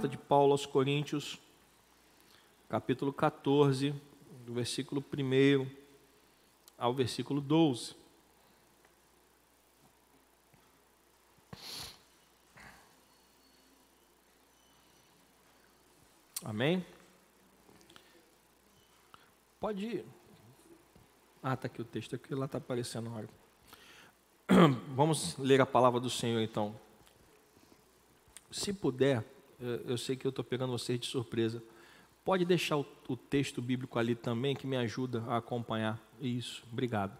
carta de Paulo aos Coríntios, capítulo 14, do versículo 1 ao versículo 12. Amém? Pode ir. Ah, está aqui o texto, aqui lá está aparecendo na hora. Vamos ler a palavra do Senhor então. Se puder, eu sei que eu estou pegando vocês de surpresa. Pode deixar o, o, texto bíblico ali também, que me ajuda a acompanhar. Isso, obrigado.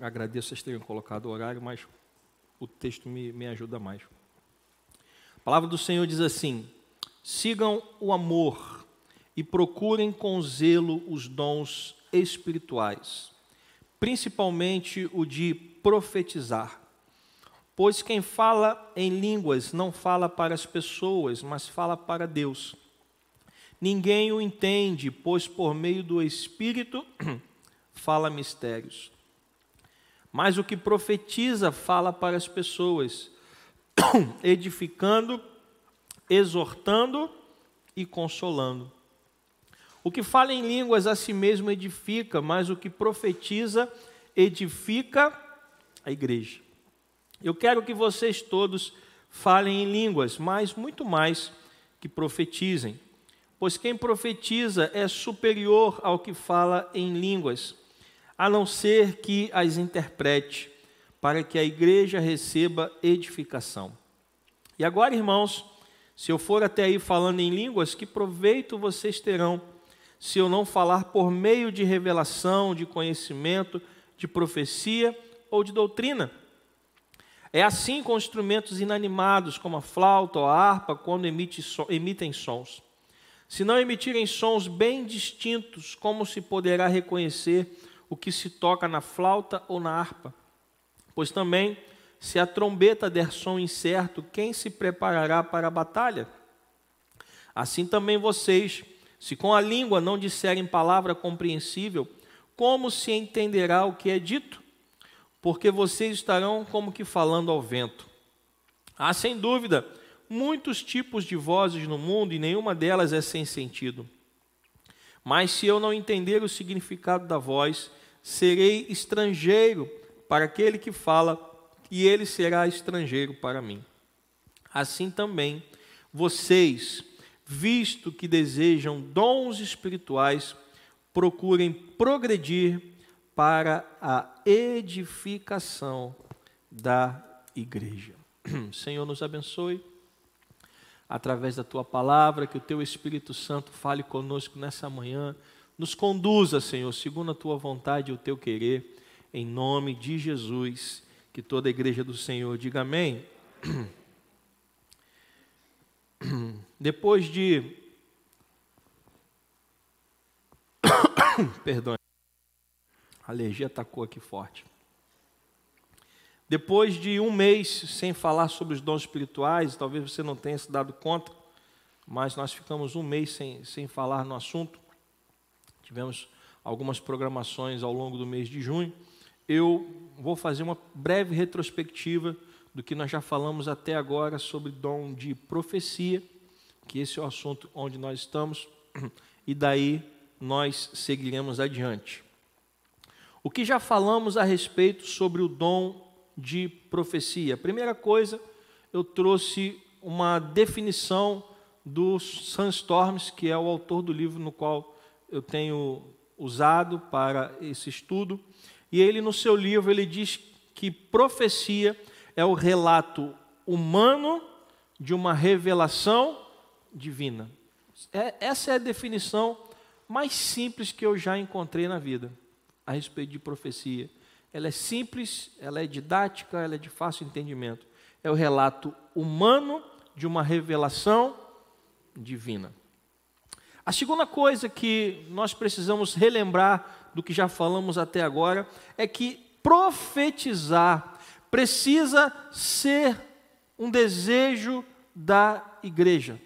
Agradeço vocês terem colocado o horário, mas o texto me, me ajuda mais. A palavra do Senhor diz assim: sigam o amor e procurem com zelo os dons espirituais, principalmente o de profetizar. Pois quem fala em línguas não fala para as pessoas, mas fala para Deus. Ninguém o entende, pois por meio do Espírito fala mistérios. Mas o que profetiza fala para as pessoas, edificando, exortando e consolando. O que fala em línguas a si mesmo edifica, mas o que profetiza edifica a igreja. Eu quero que vocês todos falem em línguas, mas muito mais que profetizem. Pois quem profetiza é superior ao que fala em línguas, a não ser que as interprete, para que a igreja receba edificação. E agora, irmãos, se eu for até aí falando em línguas, que proveito vocês terão se eu não falar por meio de revelação, de conhecimento, de profecia ou de doutrina? É assim com instrumentos inanimados, como a flauta ou a harpa, quando emitem sons. Se não emitirem sons bem distintos, como se poderá reconhecer o que se toca na flauta ou na harpa? Pois também, se a trombeta der som incerto, quem se preparará para a batalha? Assim também vocês, se com a língua não disserem palavra compreensível, como se entenderá o que é dito? Porque vocês estarão como que falando ao vento. Há sem dúvida muitos tipos de vozes no mundo e nenhuma delas é sem sentido. Mas se eu não entender o significado da voz, serei estrangeiro para aquele que fala, e ele será estrangeiro para mim. Assim também, vocês, visto que desejam dons espirituais, procurem progredir para a edificação da igreja. Senhor, nos abençoe através da tua palavra, que o teu Espírito Santo fale conosco nessa manhã. Nos conduza, Senhor, segundo a tua vontade e o teu querer, em nome de Jesus. Que toda a igreja do Senhor diga amém. Depois de. Perdão. A alergia atacou aqui forte. Depois de um mês sem falar sobre os dons espirituais, talvez você não tenha se dado conta, mas nós ficamos um mês sem, sem falar no assunto. Tivemos algumas programações ao longo do mês de junho. Eu vou fazer uma breve retrospectiva do que nós já falamos até agora sobre dom de profecia, que esse é o assunto onde nós estamos, e daí nós seguiremos adiante. O que já falamos a respeito sobre o dom de profecia? Primeira coisa, eu trouxe uma definição do Sandstorms, que é o autor do livro no qual eu tenho usado para esse estudo. E ele, no seu livro, ele diz que profecia é o relato humano de uma revelação divina. É, essa é a definição mais simples que eu já encontrei na vida a respeito de profecia. Ela é simples, ela é didática, ela é de fácil entendimento. É o relato humano de uma revelação divina. A segunda coisa que nós precisamos relembrar do que já falamos até agora é que profetizar precisa ser um desejo da igreja.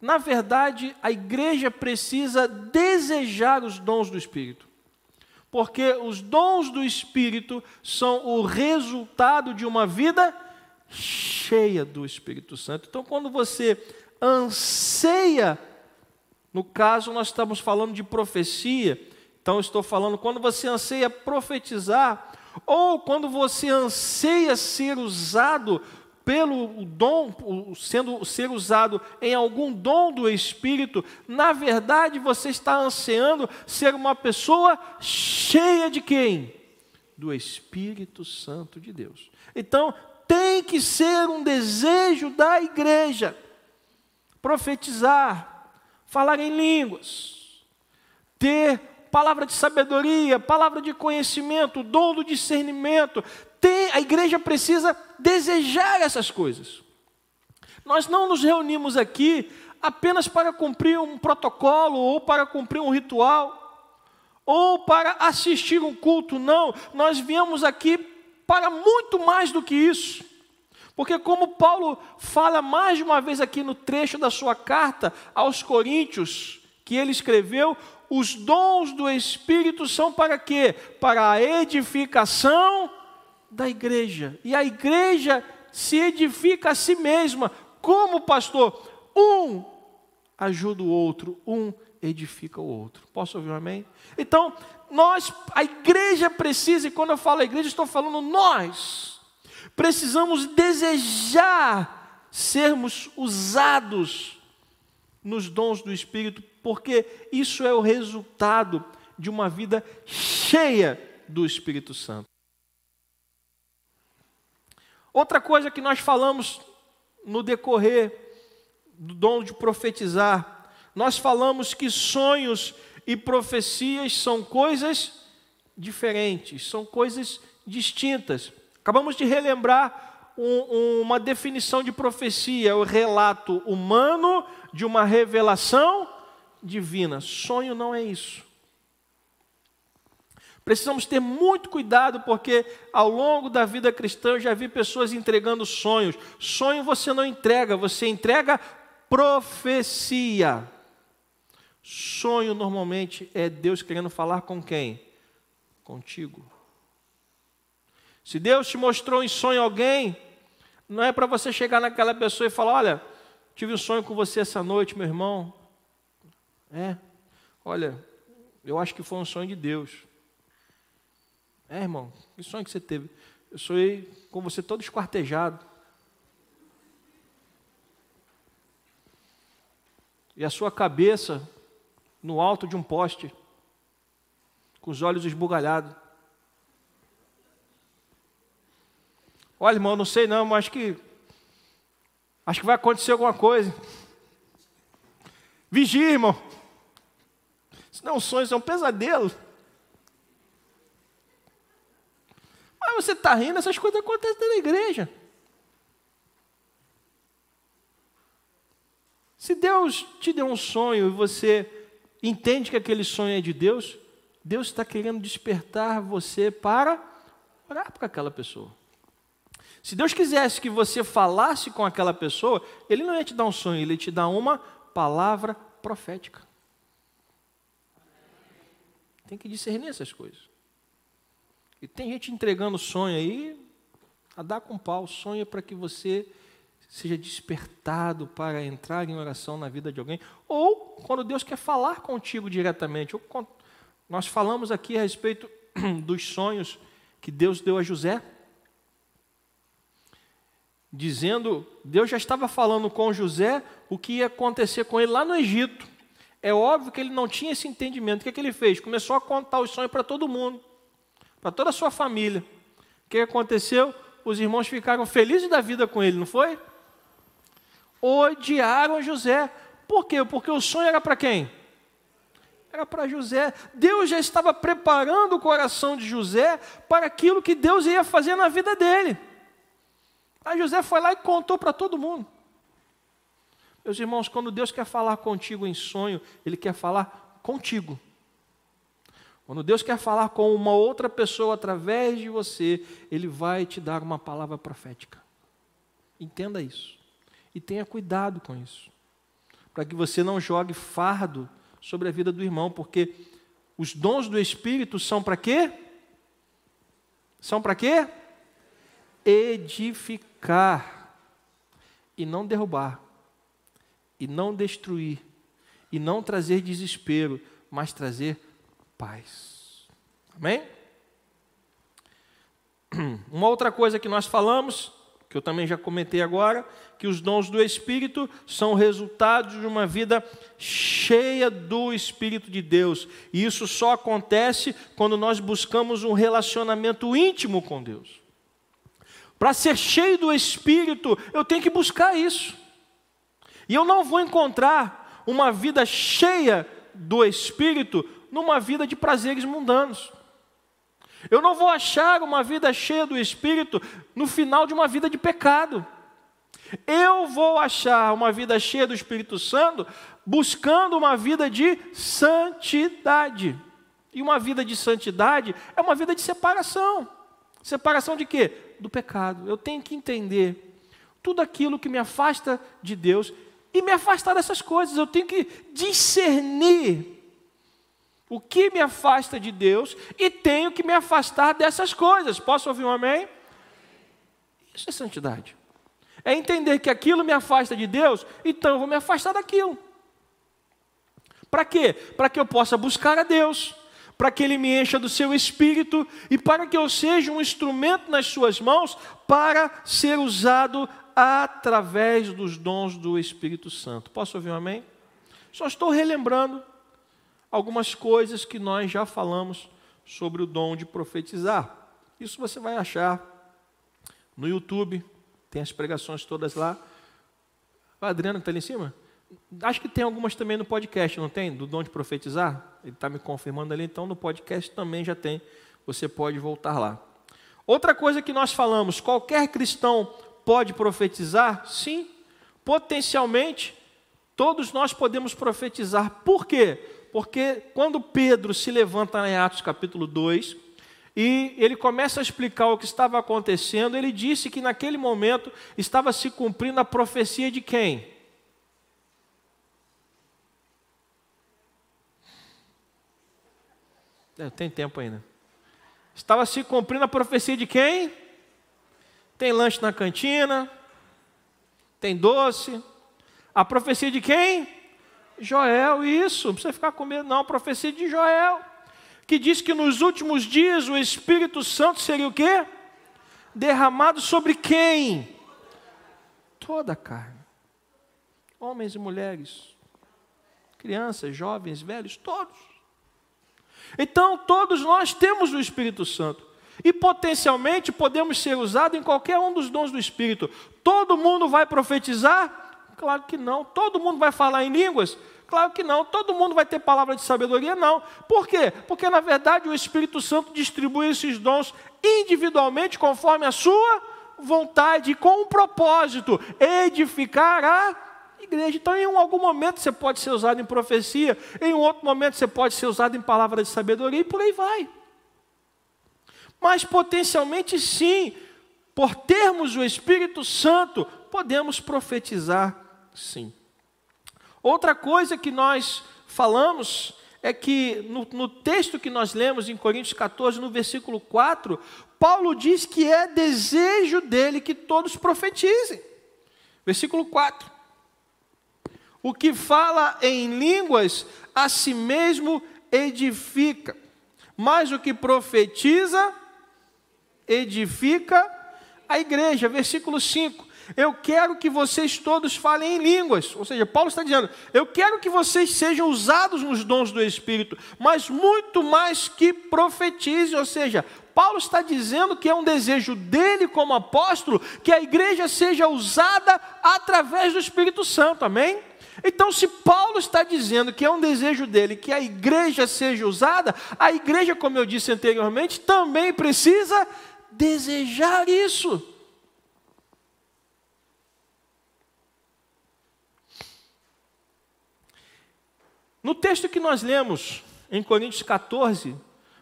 Na verdade, a igreja precisa desejar os dons do Espírito porque os dons do Espírito são o resultado de uma vida cheia do Espírito Santo. Então, quando você anseia, no caso, nós estamos falando de profecia, então estou falando quando você anseia profetizar, ou quando você anseia ser usado pelo dom, sendo ser usado em algum dom do Espírito, na verdade você está ansiando ser uma pessoa cheia de quem? Do Espírito Santo de Deus. Então, tem que ser um desejo da igreja profetizar, falar em línguas, ter palavra de sabedoria, palavra de conhecimento, dom do discernimento, a igreja precisa desejar essas coisas. Nós não nos reunimos aqui apenas para cumprir um protocolo ou para cumprir um ritual ou para assistir um culto, não. Nós viemos aqui para muito mais do que isso. Porque, como Paulo fala mais de uma vez aqui no trecho da sua carta aos Coríntios, que ele escreveu, os dons do Espírito são para quê? Para a edificação da igreja. E a igreja se edifica a si mesma. Como, pastor? Um ajuda o outro, um edifica o outro. Posso ouvir um amém? Então, nós, a igreja precisa, e quando eu falo igreja, estou falando nós, precisamos desejar sermos usados nos dons do Espírito, porque isso é o resultado de uma vida cheia do Espírito Santo. Outra coisa que nós falamos no decorrer do dom de profetizar, nós falamos que sonhos e profecias são coisas diferentes, são coisas distintas. Acabamos de relembrar um, um, uma definição de profecia, o relato humano de uma revelação divina. Sonho não é isso. Precisamos ter muito cuidado, porque ao longo da vida cristã eu já vi pessoas entregando sonhos. Sonho você não entrega, você entrega profecia. Sonho normalmente é Deus querendo falar com quem? Contigo. Se Deus te mostrou em sonho alguém, não é para você chegar naquela pessoa e falar: Olha, tive um sonho com você essa noite, meu irmão. É, olha, eu acho que foi um sonho de Deus. É, irmão, que sonho que você teve? Eu sonhei com você todo esquartejado. E a sua cabeça no alto de um poste, com os olhos esbugalhados. Olha, irmão, não sei não, mas acho que acho que vai acontecer alguma coisa. Vigia, irmão. Isso não é um sonho, Mas você está rindo, essas coisas acontecem na igreja. Se Deus te deu um sonho e você entende que aquele sonho é de Deus, Deus está querendo despertar você para orar para aquela pessoa. Se Deus quisesse que você falasse com aquela pessoa, Ele não ia te dar um sonho, Ele ia te dar uma palavra profética. Tem que discernir essas coisas. E tem gente entregando sonho aí, a dar com pau, sonha para que você seja despertado para entrar em oração na vida de alguém, ou quando Deus quer falar contigo diretamente. Nós falamos aqui a respeito dos sonhos que Deus deu a José, dizendo, Deus já estava falando com José o que ia acontecer com ele lá no Egito. É óbvio que ele não tinha esse entendimento. O que, é que ele fez? Começou a contar os sonhos para todo mundo para toda a sua família. O que aconteceu? Os irmãos ficaram felizes da vida com ele, não foi? Odiaram José. Por quê? Porque o sonho era para quem? Era para José. Deus já estava preparando o coração de José para aquilo que Deus ia fazer na vida dele. Aí José foi lá e contou para todo mundo. Meus irmãos, quando Deus quer falar contigo em sonho, Ele quer falar contigo. Quando Deus quer falar com uma outra pessoa através de você, Ele vai te dar uma palavra profética. Entenda isso. E tenha cuidado com isso. Para que você não jogue fardo sobre a vida do irmão, porque os dons do Espírito são para quê? São para quê? Edificar e não derrubar, e não destruir, e não trazer desespero, mas trazer paz. Amém? Uma outra coisa que nós falamos, que eu também já comentei agora, que os dons do Espírito são resultados de uma vida cheia do Espírito de Deus. E isso só acontece quando nós buscamos um relacionamento íntimo com Deus. Para ser cheio do Espírito, eu tenho que buscar isso. E eu não vou encontrar uma vida cheia do Espírito numa vida de prazeres mundanos. Eu não vou achar uma vida cheia do Espírito no final de uma vida de pecado. Eu vou achar uma vida cheia do Espírito Santo buscando uma vida de santidade. E uma vida de santidade é uma vida de separação. Separação de quê? Do pecado. Eu tenho que entender tudo aquilo que me afasta de Deus e me afastar dessas coisas. Eu tenho que discernir o que me afasta de Deus e tenho que me afastar dessas coisas. Posso ouvir um amém? Isso é santidade. É entender que aquilo me afasta de Deus, então eu vou me afastar daquilo. Para quê? Para que eu possa buscar a Deus, para que Ele me encha do seu espírito e para que eu seja um instrumento nas Suas mãos para ser usado através dos dons do Espírito Santo. Posso ouvir um amém? Só estou relembrando algumas coisas que nós já falamos sobre o dom de profetizar. Isso você vai achar no YouTube, tem as pregações todas lá. Adriano está ali em cima? Acho que tem algumas também no podcast, não tem? Do dom de profetizar? Ele está me confirmando ali, então no podcast também já tem. Você pode voltar lá. Outra coisa que nós falamos: qualquer cristão pode profetizar? Sim, potencialmente, todos nós podemos profetizar. Por quê? Porque quando Pedro se levanta em Atos capítulo 2, e ele começa a explicar o que estava acontecendo. Ele disse que naquele momento estava se cumprindo a profecia de quem? É, tem tempo ainda. Estava se cumprindo a profecia de quem? Tem lanche na cantina, tem doce. A profecia de quem? Joel, isso, não precisa ficar com medo, não. Profecia de Joel que diz que nos últimos dias o Espírito Santo seria o quê? Derramado sobre quem? Toda a carne. Homens e mulheres, crianças, jovens, velhos, todos. Então, todos nós temos o Espírito Santo. E potencialmente podemos ser usados em qualquer um dos dons do Espírito. Todo mundo vai profetizar? Claro que não. Todo mundo vai falar em línguas? Claro que não. Todo mundo vai ter palavra de sabedoria? Não. Por quê? Porque, na verdade, o Espírito Santo distribui esses dons individualmente, conforme a sua vontade, com um propósito: edificar a igreja. Então, em algum momento você pode ser usado em profecia, em outro momento você pode ser usado em palavra de sabedoria e por aí vai. Mas potencialmente sim, por termos o Espírito Santo, podemos profetizar sim. Outra coisa que nós falamos é que no, no, texto que nós lemos em Coríntios 14, no versículo 4, Paulo diz que é desejo dele que todos profetizem. Versículo 4. O que fala em línguas a si mesmo edifica, mas o que profetiza edifica a igreja. Versículo 5 eu quero que vocês todos falem em línguas. Ou seja, Paulo está dizendo: eu quero que vocês sejam usados nos dons do Espírito, mas muito mais que profetizem. Ou seja, Paulo está dizendo que é um desejo dele, como apóstolo, que a igreja seja usada através do Espírito Santo. Amém? Então, se Paulo está dizendo que é um desejo dele que a igreja seja usada, a igreja, como eu disse anteriormente, também precisa desejar isso. No texto que nós lemos em Coríntios 14,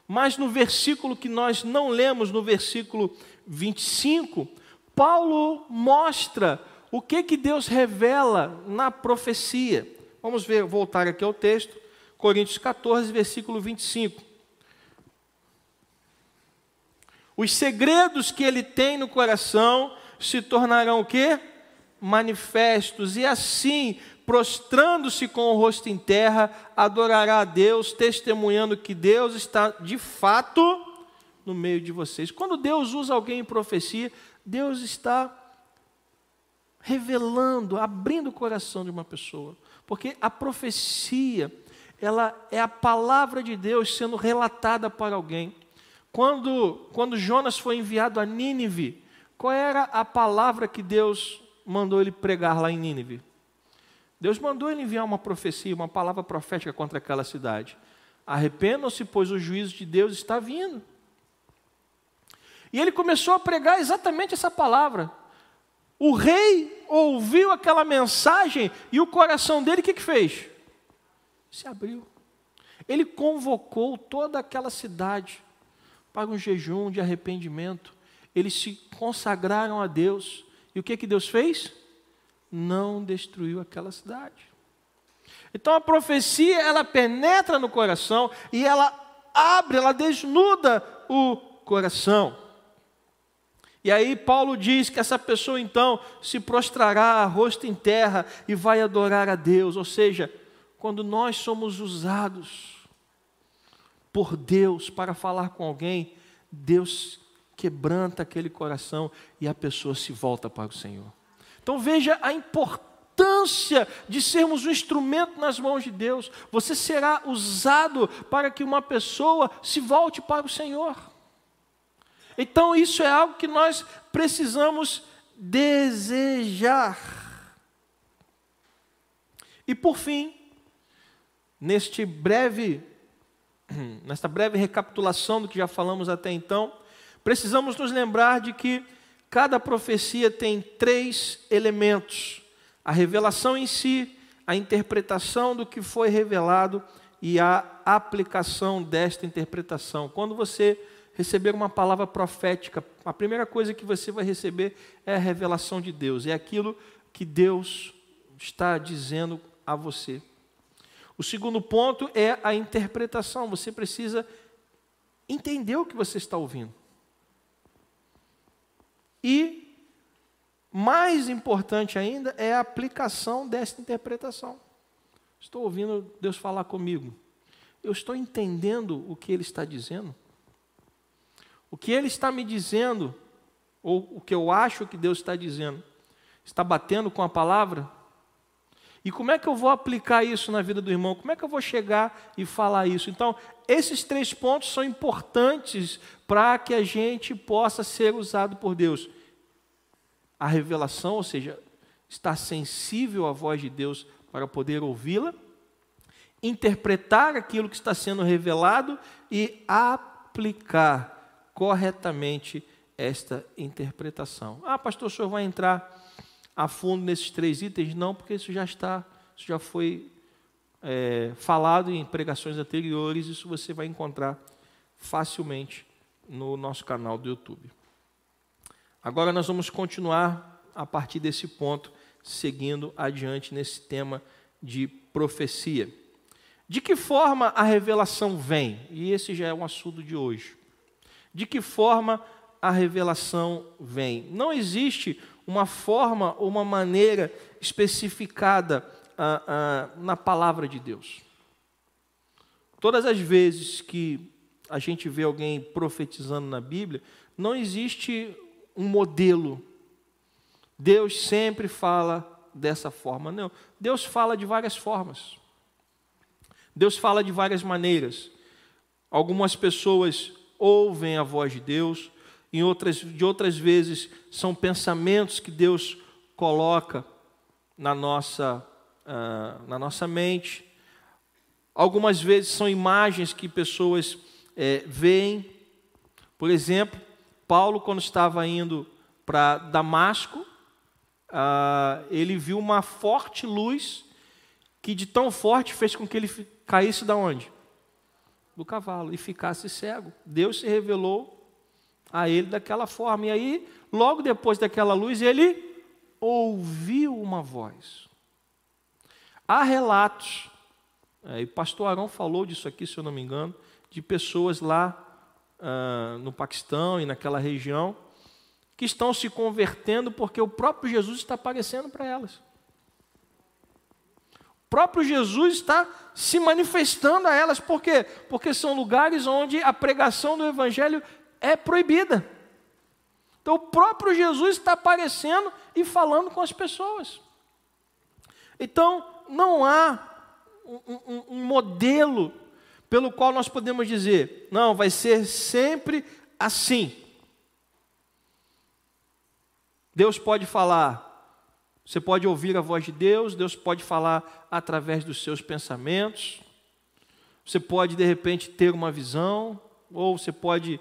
mas no versículo que nós não lemos, no versículo 25, Paulo mostra o que que Deus revela na profecia. Vamos ver, voltar aqui ao texto, Coríntios 14, versículo 25. Os segredos que ele tem no coração se tornarão o quê? Manifestos, e assim, prostrando-se com o rosto em terra, adorará a Deus, testemunhando que Deus está de fato no meio de vocês. Quando Deus usa alguém em profecia, Deus está revelando, abrindo o coração de uma pessoa, porque a profecia, ela é a palavra de Deus sendo relatada para alguém. Quando, quando Jonas foi enviado a Nínive, qual era a palavra que Deus mandou ele pregar lá em Nínive? Deus mandou ele enviar uma profecia, uma palavra profética contra aquela cidade. Arrependam-se, pois o juízo de Deus está vindo. E ele começou a pregar exatamente essa palavra. O rei ouviu aquela mensagem e o coração dele o que, que fez? Se abriu. Ele convocou toda aquela cidade para um jejum de arrependimento. Eles se consagraram a Deus. E o que, que Deus fez? Não destruiu aquela cidade. Então a profecia, ela penetra no coração e ela abre, ela desnuda o coração. E aí Paulo diz que essa pessoa então se prostrará, rosto em terra, e vai adorar a Deus. Ou seja, quando nós somos usados por Deus para falar com alguém, Deus quebranta aquele coração e a pessoa se volta para o Senhor. Então veja a importância de sermos um instrumento nas mãos de Deus. Você será usado para que uma pessoa se volte para o Senhor. Então, isso é algo que nós precisamos desejar. E por fim, neste breve, nesta breve recapitulação do que já falamos até então, precisamos nos lembrar de que cada profecia tem três elementos: a revelação em si, a interpretação do que foi revelado e a aplicação desta interpretação. Quando você receber uma palavra profética, a primeira coisa que você vai receber é a revelação de Deus, é aquilo que Deus está dizendo a você. O segundo ponto é a interpretação, você precisa entender o que você está ouvindo. E, mais importante ainda, é a aplicação dessa interpretação. Estou ouvindo Deus falar comigo. Eu estou entendendo o que Ele está dizendo. O que ele está me dizendo, ou o que eu acho que Deus está dizendo, está batendo com a palavra? E como é que eu vou aplicar isso na vida do irmão? Como é que eu vou chegar e falar isso? Então, esses três pontos são importantes para que a gente possa ser usado por Deus. A revelação, ou seja, estar sensível à voz de Deus para poder ouvi-la, interpretar aquilo que está sendo revelado e aplicar corretamente esta interpretação. Ah, pastor, o senhor vai entrar a fundo nesses três itens? Não, porque isso já está, isso já foi é, falado em pregações anteriores, isso você vai encontrar facilmente no nosso canal do YouTube. Agora nós vamos continuar a partir desse ponto, seguindo adiante nesse tema de profecia. De que forma a revelação vem? E esse já é um assunto de hoje. De que forma a revelação vem? Não existe uma forma ou uma maneira especificada ah, ah, na palavra de Deus. Todas as vezes que a gente vê alguém profetizando na Bíblia, não existe um modelo. Deus sempre fala dessa forma. Não, Deus fala de várias formas. Deus fala de várias maneiras. Algumas pessoas ouvem a voz de Deus, em outras, de outras vezes são pensamentos que Deus coloca na nossa, uh, na nossa mente. Algumas vezes são imagens que pessoas é, veem. Por exemplo, Paulo, quando estava indo para Damasco, uh, ele viu uma forte luz que de tão forte fez com que ele caísse da onde? do cavalo e ficasse cego. Deus se revelou a ele daquela forma. E aí, logo depois daquela luz, ele ouviu uma voz. Há relatos, é, e o pastor Arão falou disso aqui, se eu não me engano, de pessoas lá ah, no Paquistão e naquela região, que estão se convertendo porque o próprio Jesus está aparecendo para elas. O próprio Jesus está se manifestando a elas, por quê? Porque são lugares onde a pregação do Evangelho é proibida. Então o próprio Jesus está aparecendo e falando com as pessoas. Então não há um, um, um modelo pelo qual nós podemos dizer, não, vai ser sempre assim. Deus pode falar, você pode ouvir a voz de Deus, Deus pode falar através dos seus pensamentos, você pode de repente ter uma visão, ou você pode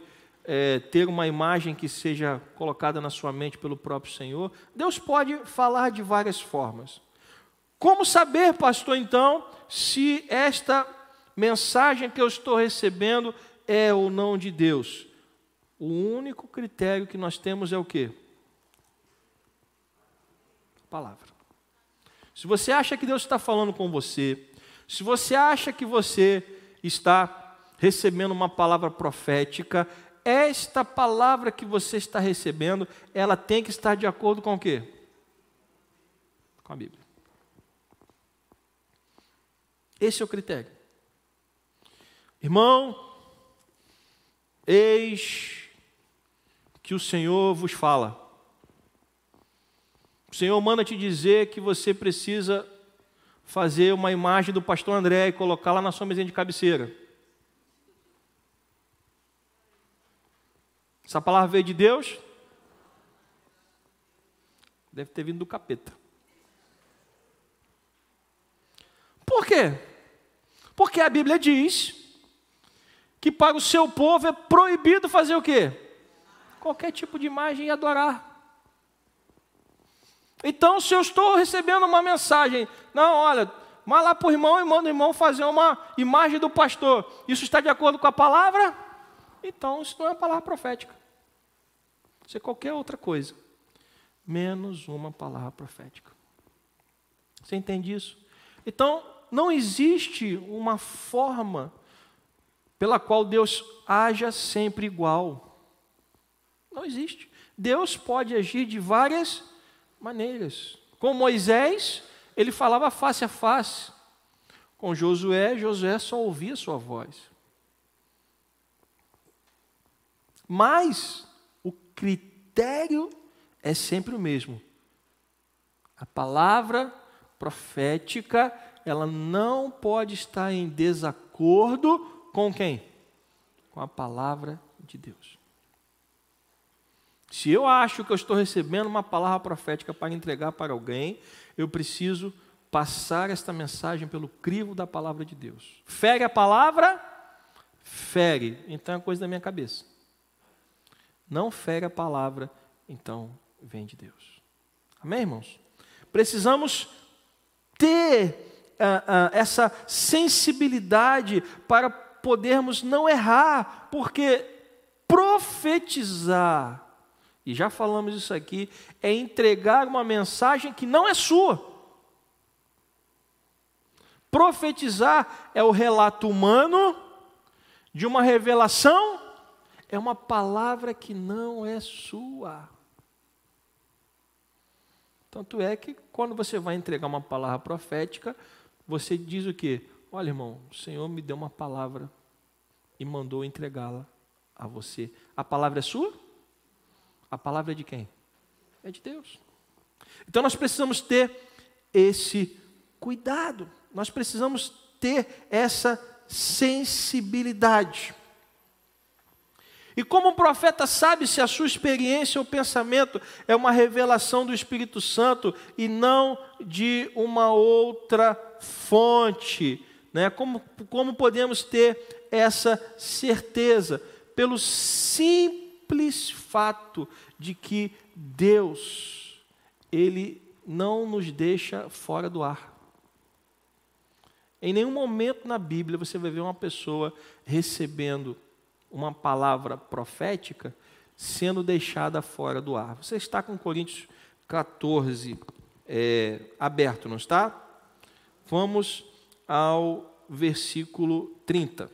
é, ter uma imagem que seja colocada na sua mente pelo próprio Senhor. Deus pode falar de várias formas. Como saber, pastor, então, se esta mensagem que eu estou recebendo é ou não de Deus? O único critério que nós temos é o quê? palavra. Se você acha que Deus está falando com você, se você acha que você está recebendo uma palavra profética, esta palavra que você está recebendo, ela tem que estar de acordo com o quê? Com a Bíblia. Esse é o critério. Irmão, eis que o Senhor vos fala. O Senhor manda te dizer que você precisa fazer uma imagem do pastor André e colocá-la na sua mesinha de cabeceira. Essa palavra veio de Deus? Deve ter vindo do capeta. Por quê? Porque a Bíblia diz que para o seu povo é proibido fazer o quê? Qualquer tipo de imagem e adorar. Então, se eu estou recebendo uma mensagem, não, olha, vai lá para o irmão e manda o irmão fazer uma imagem do pastor. Isso está de acordo com a palavra? Então, isso não é uma palavra profética. Isso é qualquer outra coisa, menos uma palavra profética. Você entende isso? Então, não existe uma forma pela qual Deus haja sempre igual. Não existe. Deus pode agir de várias maneiras. Com Moisés, ele falava face a face. Com Josué, Josué só ouvia sua voz. Mas o critério é sempre o mesmo. A palavra profética, ela não pode estar em desacordo com quem? Com a palavra de Deus. Se eu acho que eu estou recebendo uma palavra profética para entregar para alguém, eu preciso passar esta mensagem pelo crivo da palavra de Deus. Fere a palavra? Fere. Então é coisa da minha cabeça não fere a palavra, então vem de Deus. Amém, irmãos? Precisamos ter uh, uh, essa sensibilidade para podermos não errar, porque profetizar, e já falamos isso aqui, é entregar uma mensagem que não é sua. Profetizar é o relato humano de uma revelação é uma palavra que não é sua. Tanto é que quando você vai entregar uma palavra profética, você diz o quê? Olha, irmão, o Senhor me deu uma palavra e mandou entregá-la a você. A palavra é sua? A palavra é de quem? É de Deus. Então nós precisamos ter esse cuidado, nós precisamos ter essa sensibilidade. E como o profeta sabe se a sua experiência ou pensamento é uma revelação do Espírito Santo e não de uma outra fonte? Né? Como, como podemos ter essa certeza? Pelo simples fato de que Deus, Ele não nos deixa fora do ar. Em nenhum momento na Bíblia você vai ver uma pessoa recebendo uma palavra profética sendo deixada fora do ar. Você está com Coríntios 14 é, aberto, não está? Vamos ao versículo 30.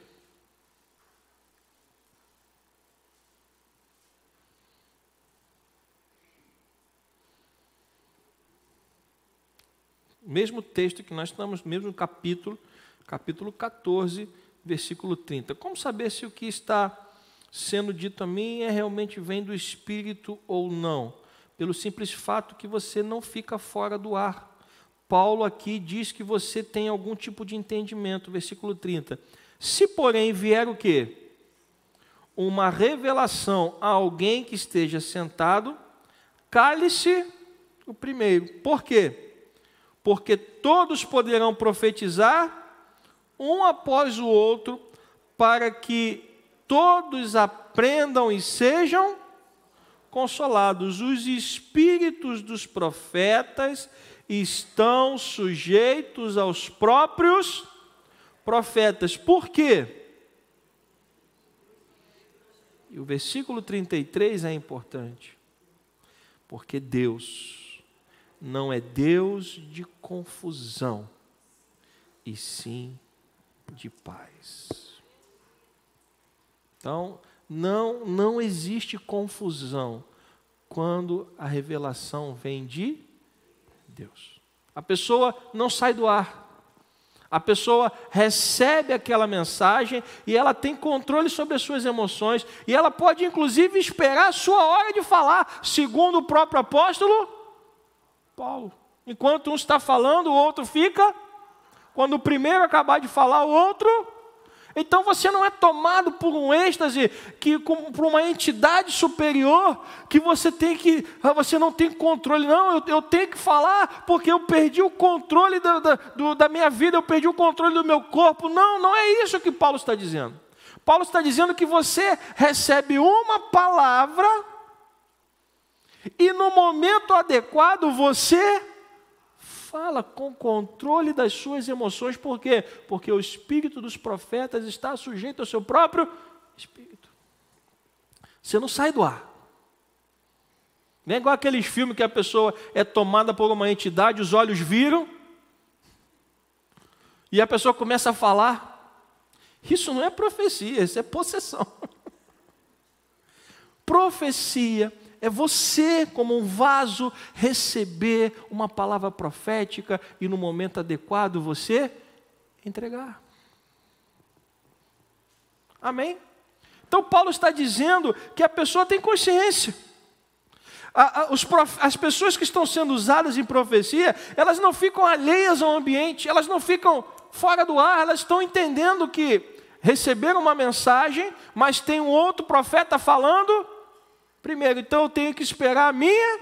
Mesmo texto que nós estamos, mesmo capítulo, capítulo 14, versículo 30. Como saber se o que está sendo dito a mim é realmente vem do Espírito ou não? Pelo simples fato que você não fica fora do ar. Paulo aqui diz que você tem algum tipo de entendimento, versículo 30. Se, porém, vier o quê? Uma revelação a alguém que esteja sentado, cale-se o primeiro. Por quê? Porque todos poderão profetizar um após o outro, para que todos aprendam e sejam consolados. Os espíritos dos profetas estão sujeitos aos próprios profetas. Por quê? E o versículo 33 é importante. Porque Deus não é Deus de confusão, e sim de paz. Então, não, não existe confusão quando a revelação vem de Deus. A pessoa não sai do ar. A pessoa recebe aquela mensagem e ela tem controle sobre as suas emoções e ela pode inclusive esperar a sua hora de falar, segundo o próprio apóstolo Paulo. Enquanto um está falando, o outro fica quando o primeiro acabar de falar, o outro. Então você não é tomado por um êxtase, que por uma entidade superior, que você tem que, ah, você não tem controle. Não, eu, eu tenho que falar porque eu perdi o controle da, da, do, da minha vida, eu perdi o controle do meu corpo. Não, não é isso que Paulo está dizendo. Paulo está dizendo que você recebe uma palavra e no momento adequado você fala com controle das suas emoções, por quê? Porque o espírito dos profetas está sujeito ao seu próprio espírito. Você não sai do ar. Não é igual aqueles filmes que a pessoa é tomada por uma entidade, os olhos viram, e a pessoa começa a falar. Isso não é profecia, isso é possessão. Profecia é você, como um vaso, receber uma palavra profética e no momento adequado você entregar. Amém? Então, Paulo está dizendo que a pessoa tem consciência. as pessoas que estão sendo usadas em profecia, elas não ficam alheias ao ambiente, elas não ficam fora do ar, elas estão entendendo que receberam uma mensagem, mas tem um outro profeta falando primeiro. Então eu tenho que esperar a minha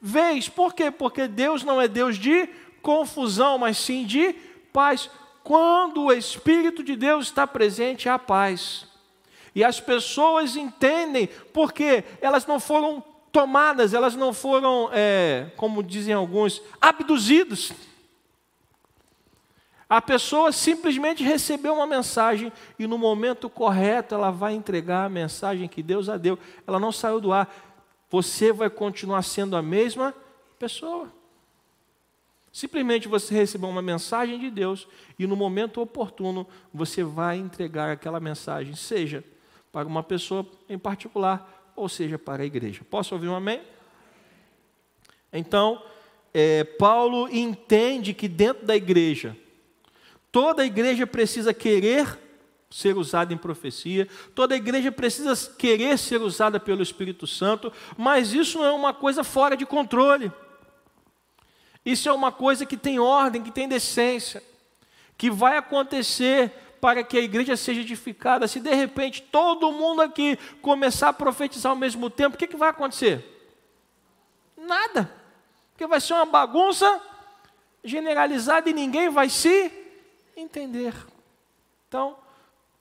vez. Por quê? Porque Deus não é Deus de confusão, mas sim de paz. Quando o Espírito de Deus está presente, há paz. E as pessoas entendem porque elas não foram tomadas, elas não foram, é, como dizem alguns, abduzidos. A pessoa simplesmente recebeu uma mensagem e no momento correto ela vai entregar a mensagem que Deus a deu. Ela não saiu do ar. Você vai continuar sendo a mesma pessoa. Simplesmente você recebeu uma mensagem de Deus e no momento oportuno você vai entregar aquela mensagem, seja para uma pessoa em particular ou seja para a igreja. Posso ouvir um amém? Então, é, Paulo entende que dentro da igreja Toda a igreja precisa querer ser usada em profecia, toda a igreja precisa querer ser usada pelo Espírito Santo, mas isso não é uma coisa fora de controle. Isso é uma coisa que tem ordem, que tem decência, que vai acontecer para que a igreja seja edificada. Se de repente todo mundo aqui começar a profetizar ao mesmo tempo, o que, que vai acontecer? Nada. Porque vai ser uma bagunça generalizada e ninguém vai se entender. Então,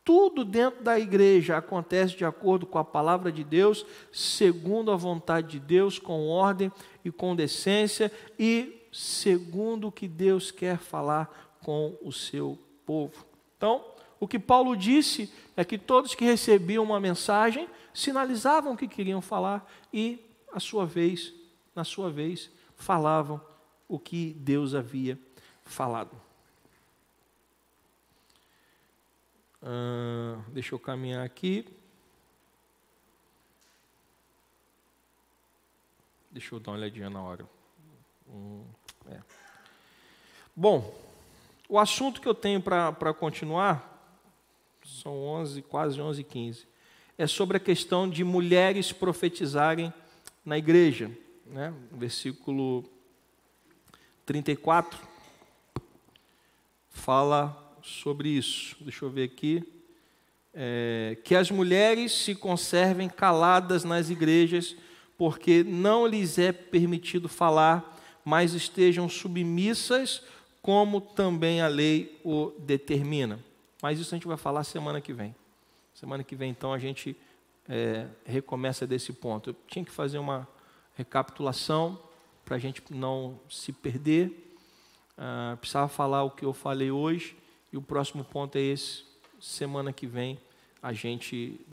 tudo dentro da igreja acontece de acordo com a palavra de Deus, segundo a vontade de Deus, com ordem e com decência e segundo o que Deus quer falar com o seu povo. Então, o que Paulo disse é que todos que recebiam uma mensagem sinalizavam que queriam falar e, a sua vez, na sua vez, falavam o que Deus havia falado. Uh, deixa eu caminhar aqui. Deixa eu dar uma olhadinha na hora. Hum, é. Bom, o assunto que eu tenho para continuar, são 11, quase 11 e 15, é sobre a questão de mulheres profetizarem na igreja. Né? Versículo 34 fala sobre isso. Deixa eu ver aqui. É, que as mulheres se conservem caladas nas igrejas, porque não lhes é permitido falar, mas estejam submissas, como também a lei o determina. Mas isso a gente vai falar semana que vem. Semana que vem, então, a gente é, recomeça desse ponto. Eu tinha que fazer uma recapitulação para a gente não se perder. Ah, precisava falar o que eu falei hoje e o próximo ponto é esse. Semana que vem a gente